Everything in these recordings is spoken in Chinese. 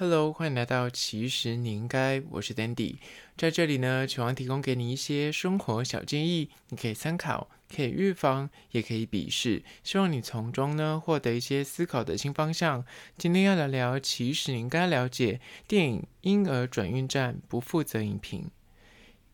Hello，欢迎来到其实你应该，我是 Dandy，在这里呢，希望提供给你一些生活小建议，你可以参考，可以预防，也可以鄙视，希望你从中呢获得一些思考的新方向。今天要来聊，其实你应该了解电影《婴儿转运站》，不负责影评。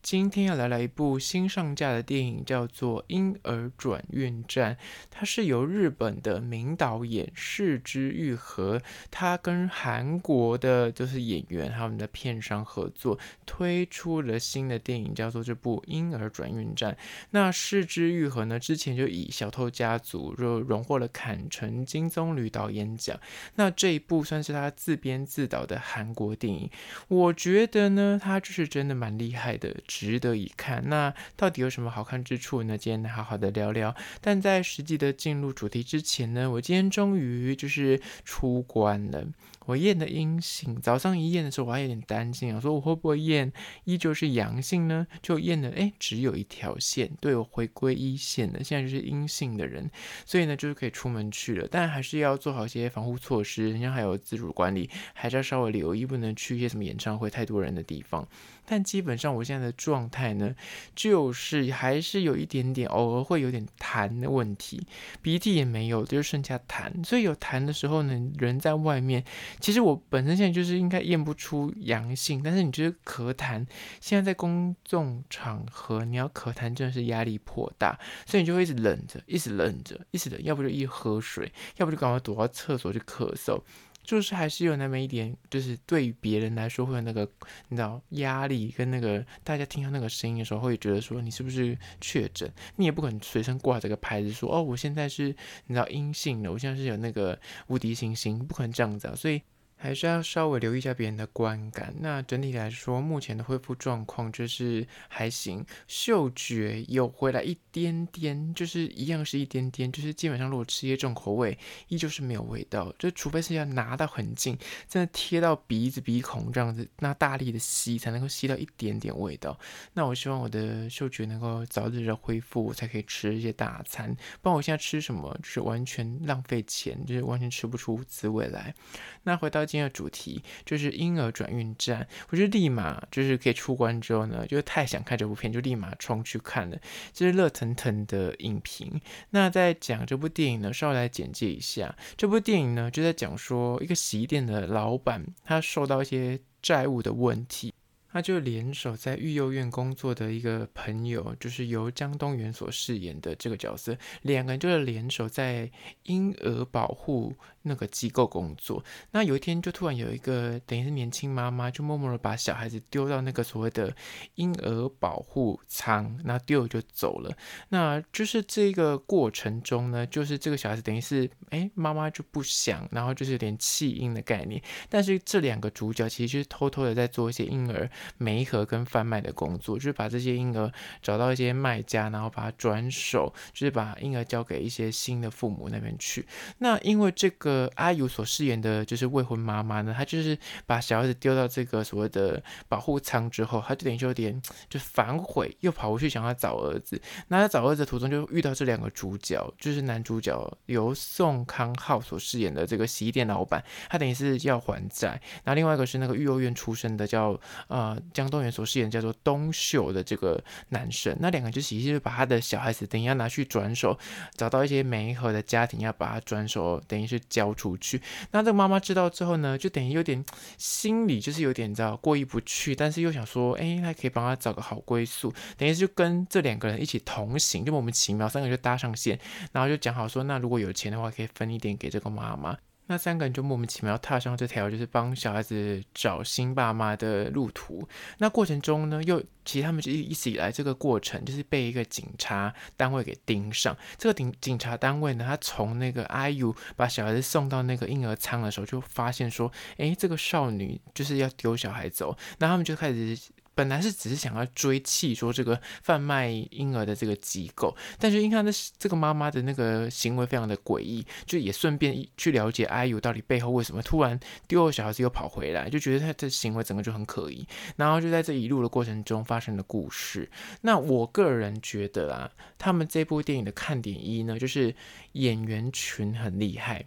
今天要来聊一部新上架的电影，叫做《婴儿转运站》，它是由日本的名导演是枝裕和，他跟韩国的就是演员他们的片商合作推出了新的电影，叫做这部《婴儿转运站》。那是枝裕和呢，之前就以《小偷家族》就荣获了坎城金棕榈导演奖。那这一部算是他自编自导的韩国电影，我觉得呢，他就是真的蛮厉害的。值得一看。那到底有什么好看之处呢？今天好好的聊聊。但在实际的进入主题之前呢，我今天终于就是出关了。我验的阴性，早上一验的时候我还有点担心啊，说我会不会验依旧是阳性呢？就验了，哎，只有一条线，对，我回归一线了，现在就是阴性的人，所以呢就是可以出门去了，但还是要做好一些防护措施，人家还有自主管理，还是要稍微留意，不能去一些什么演唱会太多人的地方。但基本上我现在的状态呢，就是还是有一点点，偶尔会有点痰的问题，鼻涕也没有，就是剩下痰，所以有痰的时候呢，人在外面。其实我本身现在就是应该验不出阳性，但是你就是咳痰，现在在公众场合你要咳痰真的是压力颇大，所以你就会一直忍着，一直忍着，一直忍，要不就一喝水，要不就赶快躲到厕所去咳嗽，就是还是有那么一点，就是对于别人来说会有那个你知道压力跟那个大家听到那个声音的时候会觉得说你是不是确诊，你也不可能随身挂着个牌子说哦我现在是你知道阴性的，我现在是有那个无敌星星，不可能这样子啊，所以。还是要稍微留意一下别人的观感。那整体来说，目前的恢复状况就是还行，嗅觉有回来一点点，就是一样是一点点，就是基本上如果吃一些重口味，依旧是没有味道。就除非是要拿到很近，真的贴到鼻子鼻孔这样子，那大力的吸才能够吸到一点点味道。那我希望我的嗅觉能够早日的恢复，我才可以吃一些大餐。不然我现在吃什么就是完全浪费钱，就是完全吃不出滋味来。那回到。今天的主题就是婴儿转运站，我就立马就是可以出关之后呢，就太想看这部片，就立马冲去看了，这是热腾腾的影评。那在讲这部电影呢，稍微来简介一下，这部电影呢就在讲说一个洗衣店的老板，他受到一些债务的问题。他就联手在育幼院工作的一个朋友，就是由姜东元所饰演的这个角色，两个人就是联手在婴儿保护那个机构工作。那有一天就突然有一个等于是年轻妈妈，就默默的把小孩子丢到那个所谓的婴儿保护舱，那丢了就走了。那就是这个过程中呢，就是这个小孩子等于是哎妈妈就不想，然后就是有点弃婴的概念。但是这两个主角其实就是偷偷的在做一些婴儿。媒合跟贩卖的工作，就是把这些婴儿找到一些卖家，然后把它转手，就是把婴儿交给一些新的父母那边去。那因为这个阿尤所饰演的就是未婚妈妈呢，她就是把小孩子丢到这个所谓的保护舱之后，她就等于就有点就反悔，又跑回去想要找儿子。那在找儿子途中就遇到这两个主角，就是男主角由宋康昊所饰演的这个洗衣店老板，他等于是要还债。那另外一个是那个育幼院出身的叫呃。姜东元所饰演叫做东秀的这个男生，那两个就其实就是把他的小孩子等于要拿去转手，找到一些媒合的家庭要把他转手，等于是交出去。那这个妈妈知道之后呢，就等于有点心里就是有点你知道过意不去，但是又想说，哎，还可以帮他找个好归宿，等于是就跟这两个人一起同行，就莫名其妙三个就搭上线，然后就讲好说，那如果有钱的话，可以分一点给这个妈妈。那三个人就莫名其妙踏上这条就是帮小孩子找新爸妈的路途。那过程中呢，又其实他们就一直以来这个过程就是被一个警察单位给盯上。这个警警察单位呢，他从那个 IU 把小孩子送到那个婴儿舱的时候，就发现说，诶，这个少女就是要丢小孩走。那他们就开始。本来是只是想要追气说这个贩卖婴儿的这个机构，但是因为他的这个妈妈的那个行为非常的诡异，就也顺便去了解 IU 到底背后为什么突然丢了小孩子又跑回来，就觉得他的行为整个就很可疑。然后就在这一路的过程中发生了故事。那我个人觉得啊，他们这部电影的看点一呢，就是演员群很厉害。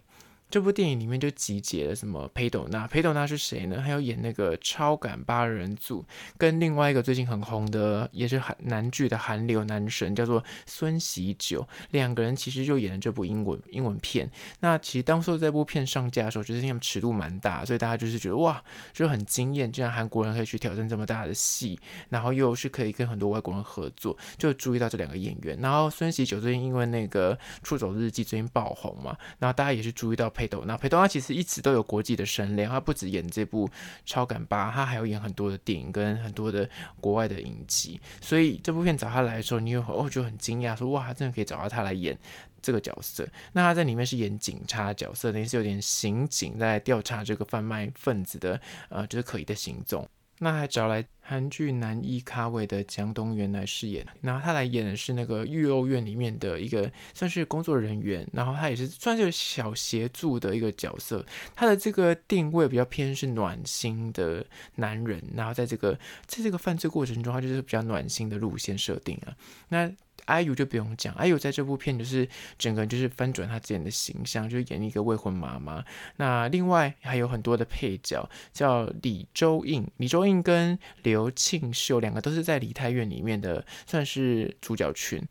这部电影里面就集结了什么裴斗娜，裴斗娜是谁呢？还有演那个超感八人组，跟另外一个最近很红的也是韩男剧的韩流男神，叫做孙喜久，两个人其实就演了这部英文英文片。那其实当初这部片上架的时候，就是因为尺度蛮大，所以大家就是觉得哇，就很惊艳，竟然韩国人可以去挑战这么大的戏，然后又是可以跟很多外国人合作，就注意到这两个演员。然后孙喜久最近因为那个《出走日记》最近爆红嘛，然后大家也是注意到。佩斗娜，裴斗娜其实一直都有国际的声量，他不止演这部《超感八》，他还有演很多的电影跟很多的国外的影集，所以这部片找他来的时候，你有哦就很惊讶，说哇，真的可以找到他来演这个角色。那他在里面是演警察角色，等于是有点刑警在调查这个贩卖分子的呃，就是可疑的行踪。那还找来韩剧男一咖位的姜东元来饰演，然后他来演的是那个育幼院里面的一个算是工作人员，然后他也是算是小协助的一个角色。他的这个定位比较偏是暖心的男人，然后在这个在这个犯罪过程中，他就是比较暖心的路线设定啊。那 IU 就不用讲，IU 在这部片就是整个人就是翻转他自己的形象，就是演一个未婚妈妈。那另外还有很多的配角，叫李周胤，李周胤跟刘庆秀两个都是在梨泰院里面的，算是主角群。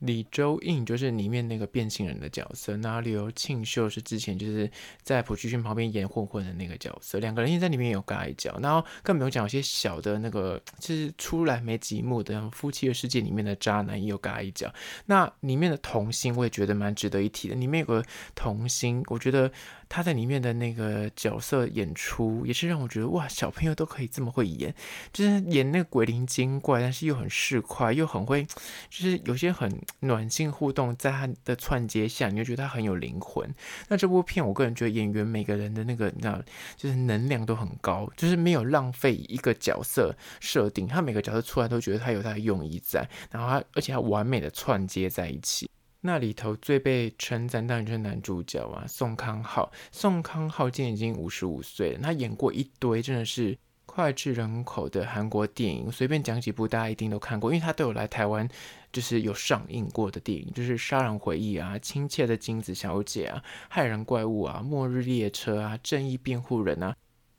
李周胤就是里面那个变性人的角色，然后刘庆秀是之前就是在朴叙俊旁边演混混的那个角色，两个人现在里面有尬一脚，然后更不用讲有些小的那个就是出来没几幕的，《夫妻的世界》里面的渣男也有尬一脚。那里面的童星我也觉得蛮值得一提的，里面有个童星，我觉得。他在里面的那个角色演出，也是让我觉得哇，小朋友都可以这么会演，就是演那个鬼灵精怪，但是又很市侩，又很会，就是有些很暖心互动，在他的串接下，你就觉得他很有灵魂。那这部片，我个人觉得演员每个人的那个，你知道，就是能量都很高，就是没有浪费一个角色设定，他每个角色出来都觉得他有他的用意在，然后他而且他完美的串接在一起。那里头最被称赞当然就是男主角啊，宋康昊。宋康昊今年已经五十五岁了，他演过一堆真的是脍炙人口的韩国电影，随便讲几部大家一定都看过，因为他都有来台湾，就是有上映过的电影，就是《杀人回忆》啊，《亲切的金子小姐》啊，《害人怪物》啊，《末日列车》啊，《正义辩护人》啊。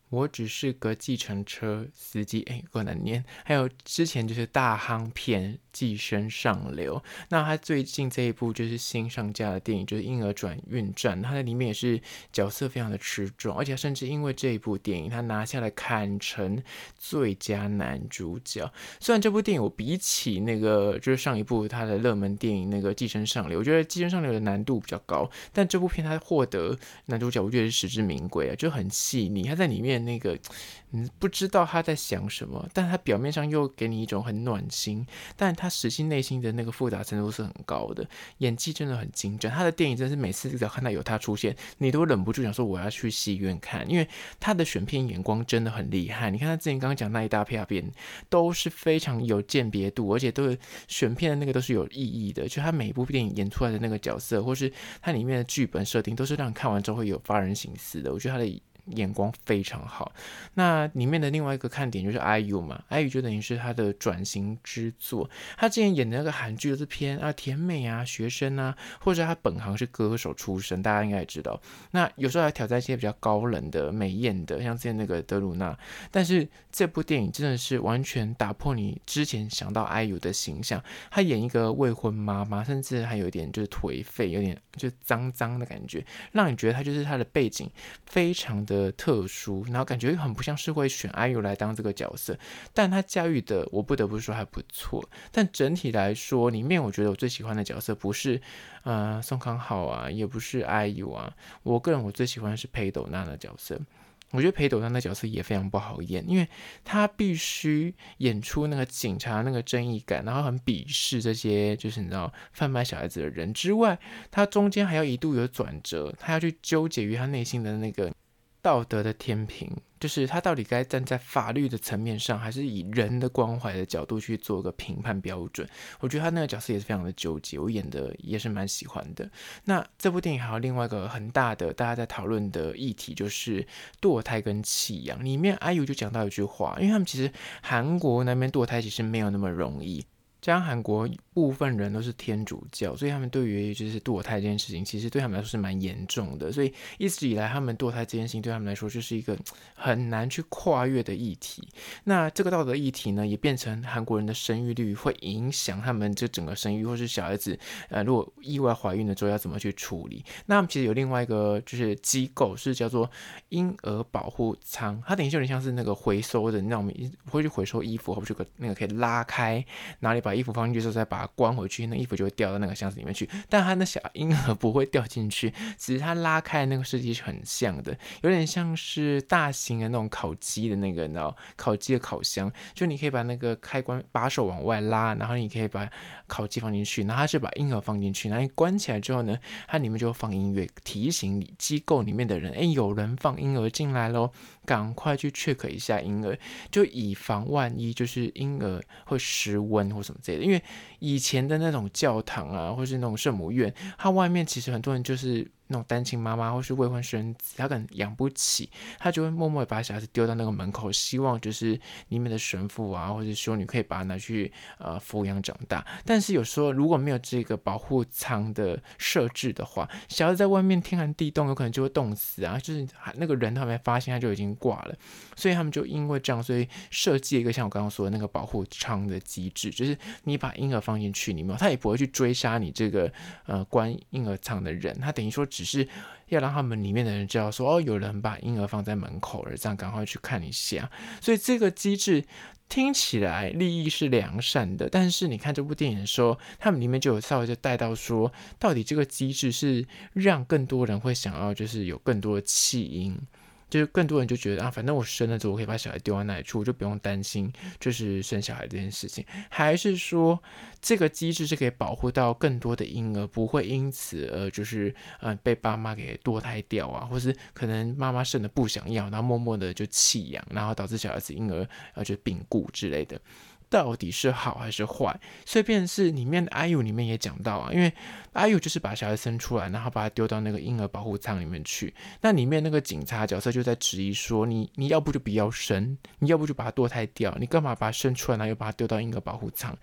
我只是个计程车司机，哎，够难念。还有之前就是大夯片《寄生上流》，那他最近这一部就是新上架的电影，就是《婴儿转运站》，他在里面也是角色非常的吃重，而且甚至因为这一部电影，他拿下了坎城最佳男主角。虽然这部电影我比起那个就是上一部他的热门电影那个《寄生上流》，我觉得《寄生上流》的难度比较高，但这部片他获得男主角，我觉得是实至名归啊，就很细腻，他在里面。那个，嗯不知道他在想什么，但他表面上又给你一种很暖心，但他他实际内心的那个复杂程度是很高的。演技真的很精湛，他的电影真是每次只要看到有他出现，你都忍不住想说我要去戏院看，因为他的选片眼光真的很厉害。你看他之前刚刚讲那一大片片，都是非常有鉴别度，而且都是选片的那个都是有意义的，就他每一部电影演出来的那个角色，或是他里面的剧本设定，都是让你看完之后会有发人省思的。我觉得他的。眼光非常好，那里面的另外一个看点就是 IU 嘛，IU 就等于是他的转型之作。他之前演的那个韩剧都是偏啊甜美啊学生啊，或者他本行是歌手出身，大家应该也知道。那有时候还挑战一些比较高冷的美艳的，像之前那个德鲁纳。但是这部电影真的是完全打破你之前想到 IU 的形象。他演一个未婚妈妈，甚至还有一点就是颓废，有点就脏脏的感觉，让你觉得他就是他的背景非常的。的特殊，然后感觉很不像是会选 IU 来当这个角色，但他驾驭的我不得不说还不错。但整体来说，里面我觉得我最喜欢的角色不是呃宋康昊啊，也不是 IU 啊，我个人我最喜欢的是裴斗娜的角色。我觉得裴斗娜的角色也非常不好演，因为他必须演出那个警察那个正义感，然后很鄙视这些就是你知道贩卖小孩子的人之外，他中间还要一度有转折，他要去纠结于他内心的那个。道德的天平，就是他到底该站在法律的层面上，还是以人的关怀的角度去做个评判标准？我觉得他那个角色也是非常的纠结，我演的也是蛮喜欢的。那这部电影还有另外一个很大的大家在讨论的议题，就是堕胎跟弃养。里面 IU 就讲到一句话，因为他们其实韩国那边堕胎其实没有那么容易。加上韩国部分人都是天主教，所以他们对于就是堕胎这件事情，其实对他们来说是蛮严重的。所以一直以来，他们堕胎这件事情对他们来说就是一个很难去跨越的议题。那这个道德议题呢，也变成韩国人的生育率会影响他们这整个生育，或是小孩子呃，如果意外怀孕了之后要怎么去处理。那他们其实有另外一个就是机构是叫做婴儿保护舱，它等于就有点像是那个回收的，那种会去回收衣服，或者那个可以拉开，然后你把衣服放进去之后再把。关回去，那衣服就会掉到那个箱子里面去。但他那小婴儿不会掉进去，只是他拉开那个设计是很像的，有点像是大型的那种烤鸡的那个，你知道，烤鸡的烤箱。就你可以把那个开关把手往外拉，然后你可以把烤鸡放进去，然后他就把婴儿放进去，然后你关起来之后呢，它里面就会放音乐，提醒你机构里面的人，哎，有人放婴儿进来喽，赶快去 check 一下婴儿，就以防万一，就是婴儿会失温或什么之类的，因为以以前的那种教堂啊，或是那种圣母院，它外面其实很多人就是。那种单亲妈妈或是未婚生子，他可能养不起，他就会默默地把小孩子丢到那个门口，希望就是里面的神父啊或者修女可以把他拿去呃抚养长大。但是有时候如果没有这个保护舱的设置的话，小孩子在外面天寒地冻，有可能就会冻死啊，就是那个人他没发现他就已经挂了。所以他们就因为这样，所以设计一个像我刚刚说的那个保护舱的机制，就是你把婴儿放进去里面，他也不会去追杀你这个呃关婴儿舱的人，他等于说。只是要让他们里面的人知道说，哦，有人把婴儿放在门口了，这样赶快去看一下。所以这个机制听起来利益是良善的，但是你看这部电影的时候，他们里面就有稍微就带到说，到底这个机制是让更多人会想要，就是有更多的弃婴。就是更多人就觉得啊，反正我生了之后，我可以把小孩丢到那里去，我就不用担心就是生小孩这件事情。还是说这个机制是可以保护到更多的婴儿，不会因此而就是嗯、呃、被爸妈给堕胎掉啊，或是可能妈妈生的不想要，然后默默的就弃养，然后导致小孩子婴儿啊就病故之类的。到底是好还是坏？所以变成是里面的 IU 里面也讲到啊，因为 IU 就是把小孩生出来，然后把他丢到那个婴儿保护舱里面去。那里面那个警察角色就在质疑说：你你要不就不要生，你要不就把他堕胎掉，你干嘛把他生出来，然后又把他丢到婴儿保护舱？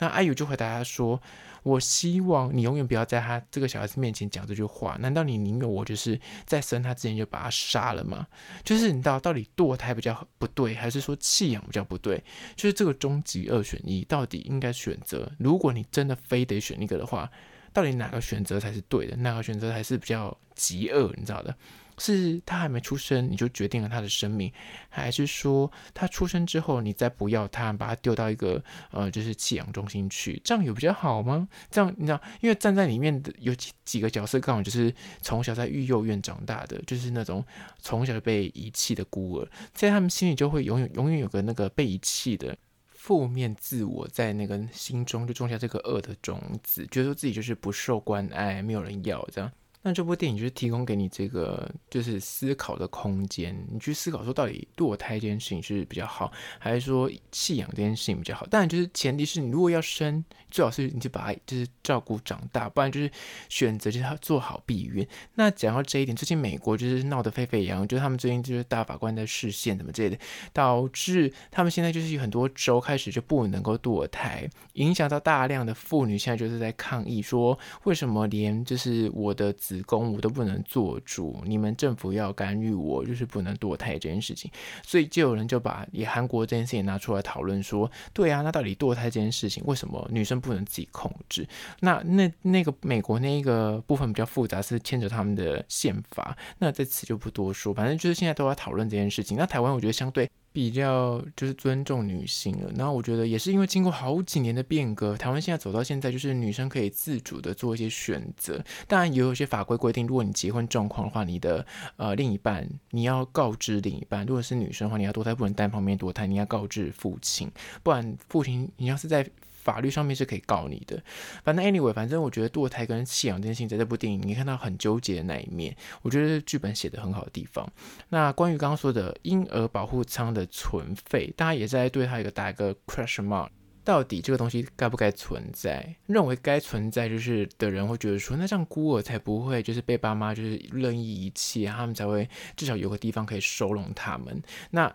那 IU 就回答他说。我希望你永远不要在他这个小孩子面前讲这句话。难道你宁愿我就是在生他之前就把他杀了吗？就是你知道到底堕胎比较不对，还是说弃养比较不对？就是这个终极二选一，到底应该选择？如果你真的非得选一个的话，到底哪个选择才是对的？哪个选择才是比较极恶？你知道的？是他还没出生，你就决定了他的生命，还是说他出生之后，你再不要他，把他丢到一个呃，就是弃养中心去，这样有比较好吗？这样你知道，因为站在里面的有几几个角色，刚好就是从小在育幼院长大的，就是那种从小就被遗弃的孤儿，在他们心里就会永远永远有个那个被遗弃的负面自我，在那个心中就种下这个恶的种子，觉得自己就是不受关爱，没有人要这样。那这部电影就是提供给你这个就是思考的空间，你去思考说到底堕胎这件事情是比较好，还是说弃养这件事情比较好？当然就是前提是你如果要生，最好是你就把它就是照顾长大，不然就是选择就是要做好避孕。那讲到这一点，最近美国就是闹得沸沸扬扬，就是他们最近就是大法官在视线什么之类的，导致他们现在就是有很多州开始就不能够堕胎，影响到大量的妇女现在就是在抗议说，为什么连就是我的。子宫我都不能做主，你们政府要干预我，就是不能堕胎这件事情，所以就有人就把以韩国这件事情拿出来讨论，说，对啊，那到底堕胎这件事情为什么女生不能自己控制？那那那个美国那一个部分比较复杂，是牵扯他们的宪法，那在此就不多说，反正就是现在都要讨论这件事情。那台湾我觉得相对。比较就是尊重女性了，然后我觉得也是因为经过好几年的变革，台湾现在走到现在，就是女生可以自主的做一些选择。当然也有一些法规规定，如果你结婚状况的话，你的呃另一半你要告知另一半，如果是女生的话，你要堕胎不能单方面堕胎，你要告知父亲，不然父亲你要是在。法律上面是可以告你的，反正 anyway，反正我觉得堕胎跟弃养这件事情，在这部电影你看到很纠结的那一面，我觉得剧本写得很好的地方。那关于刚刚说的婴儿保护舱的存废，大家也在对它一个打一个 question mark，到底这个东西该不该存在？认为该存在就是的人会觉得说，那这样孤儿才不会就是被爸妈就是任意遗弃，他们才会至少有个地方可以收容他们。那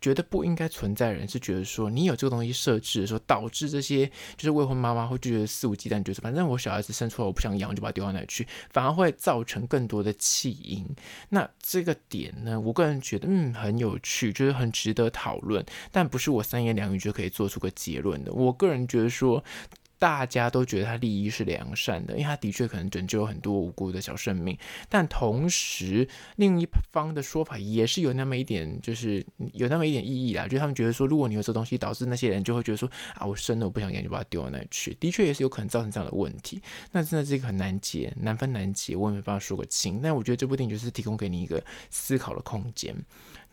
觉得不应该存在的人是觉得说，你有这个东西设置的时候，导致这些就是未婚妈妈会觉得肆无忌惮，觉得反正我小孩子生出来我不想养，就把它丢到那里去，反而会造成更多的弃婴。那这个点呢，我个人觉得嗯很有趣，就是很值得讨论，但不是我三言两语就可以做出个结论的。我个人觉得说。大家都觉得他利益是良善的，因为他的确可能拯救很多无辜的小生命，但同时另一方的说法也是有那么一点，就是有那么一点意义啦，就他们觉得说，如果你有这东西，导致那些人就会觉得说啊，我生了我不想养，就把它丢到那里去，的确也是有可能造成这样的问题。那真的是一个很难解，难分难解，我也没办法说个清。但我觉得这部电影就是提供给你一个思考的空间。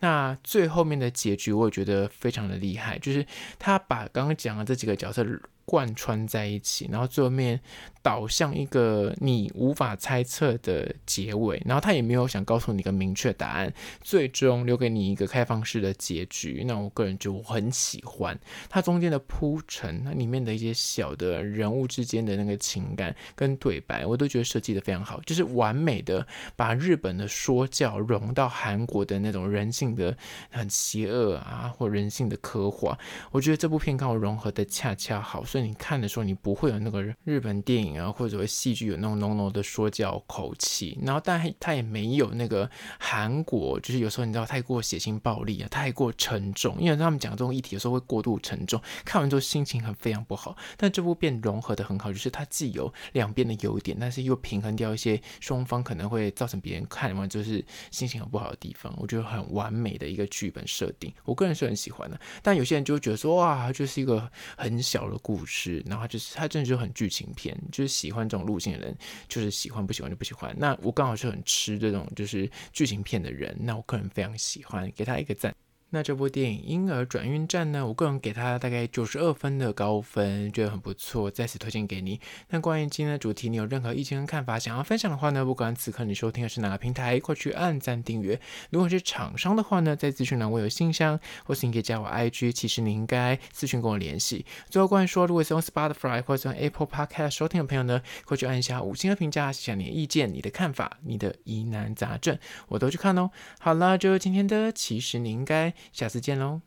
那最后面的结局，我也觉得非常的厉害，就是他把刚刚讲的这几个角色。贯穿在一起，然后最后面导向一个你无法猜测的结尾，然后他也没有想告诉你一个明确答案，最终留给你一个开放式的结局。那我个人就很喜欢它中间的铺陈，那里面的一些小的人物之间的那个情感跟对白，我都觉得设计的非常好，就是完美的把日本的说教融到韩国的那种人性的很邪恶啊，或人性的刻画。我觉得这部片刚好融合的恰恰好，所以。你看的时候，你不会有那个日本电影啊，或者戏剧有那种浓浓的说教口气，然后但它也没有那个韩国，就是有时候你知道太过血腥暴力啊，太过沉重，因为他们讲这种议题有时候会过度沉重，看完之后心情很非常不好。但这部片融合的很好，就是它既有两边的优点，但是又平衡掉一些双方可能会造成别人看完就是心情很不好的地方。我觉得很完美的一个剧本设定，我个人是很喜欢的。但有些人就会觉得说，哇，就是一个很小的故事。然后就是他真的就很剧情片，就是喜欢这种路线的人，就是喜欢不喜欢就不喜欢。那我刚好是很吃这种就是剧情片的人，那我个人非常喜欢，给他一个赞。那这部电影《婴儿转运站》呢，我个人给它大概九十二分的高分，觉得很不错，再次推荐给你。那关于今天的主题，你有任何意见跟看法想要分享的话呢，不管此刻你收听的是哪个平台，快去按赞订阅。如果是厂商的话呢，在资讯栏我有信箱，或是你可以加我 IG，其实你应该私讯跟我联系。最后关于说，如果是用 Spotify 或者用 Apple Podcast 收听的朋友呢，快去按一下五星的评价，写下你的意见、你的看法、你的疑难杂症，我都去看哦。好啦，就今天的，其实你应该。下次见喽。